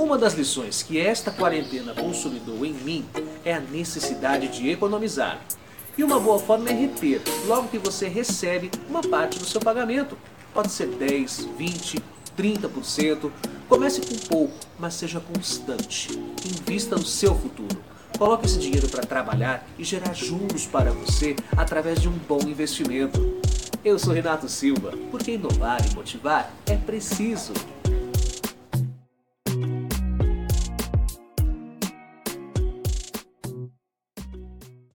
Uma das lições que esta quarentena consolidou em mim é a necessidade de economizar. E uma boa forma é reter, logo que você recebe uma parte do seu pagamento. Pode ser 10, 20, 30%. Comece com pouco, mas seja constante. Invista no seu futuro. Coloque esse dinheiro para trabalhar e gerar juros para você através de um bom investimento. Eu sou Renato Silva, porque inovar e motivar é preciso.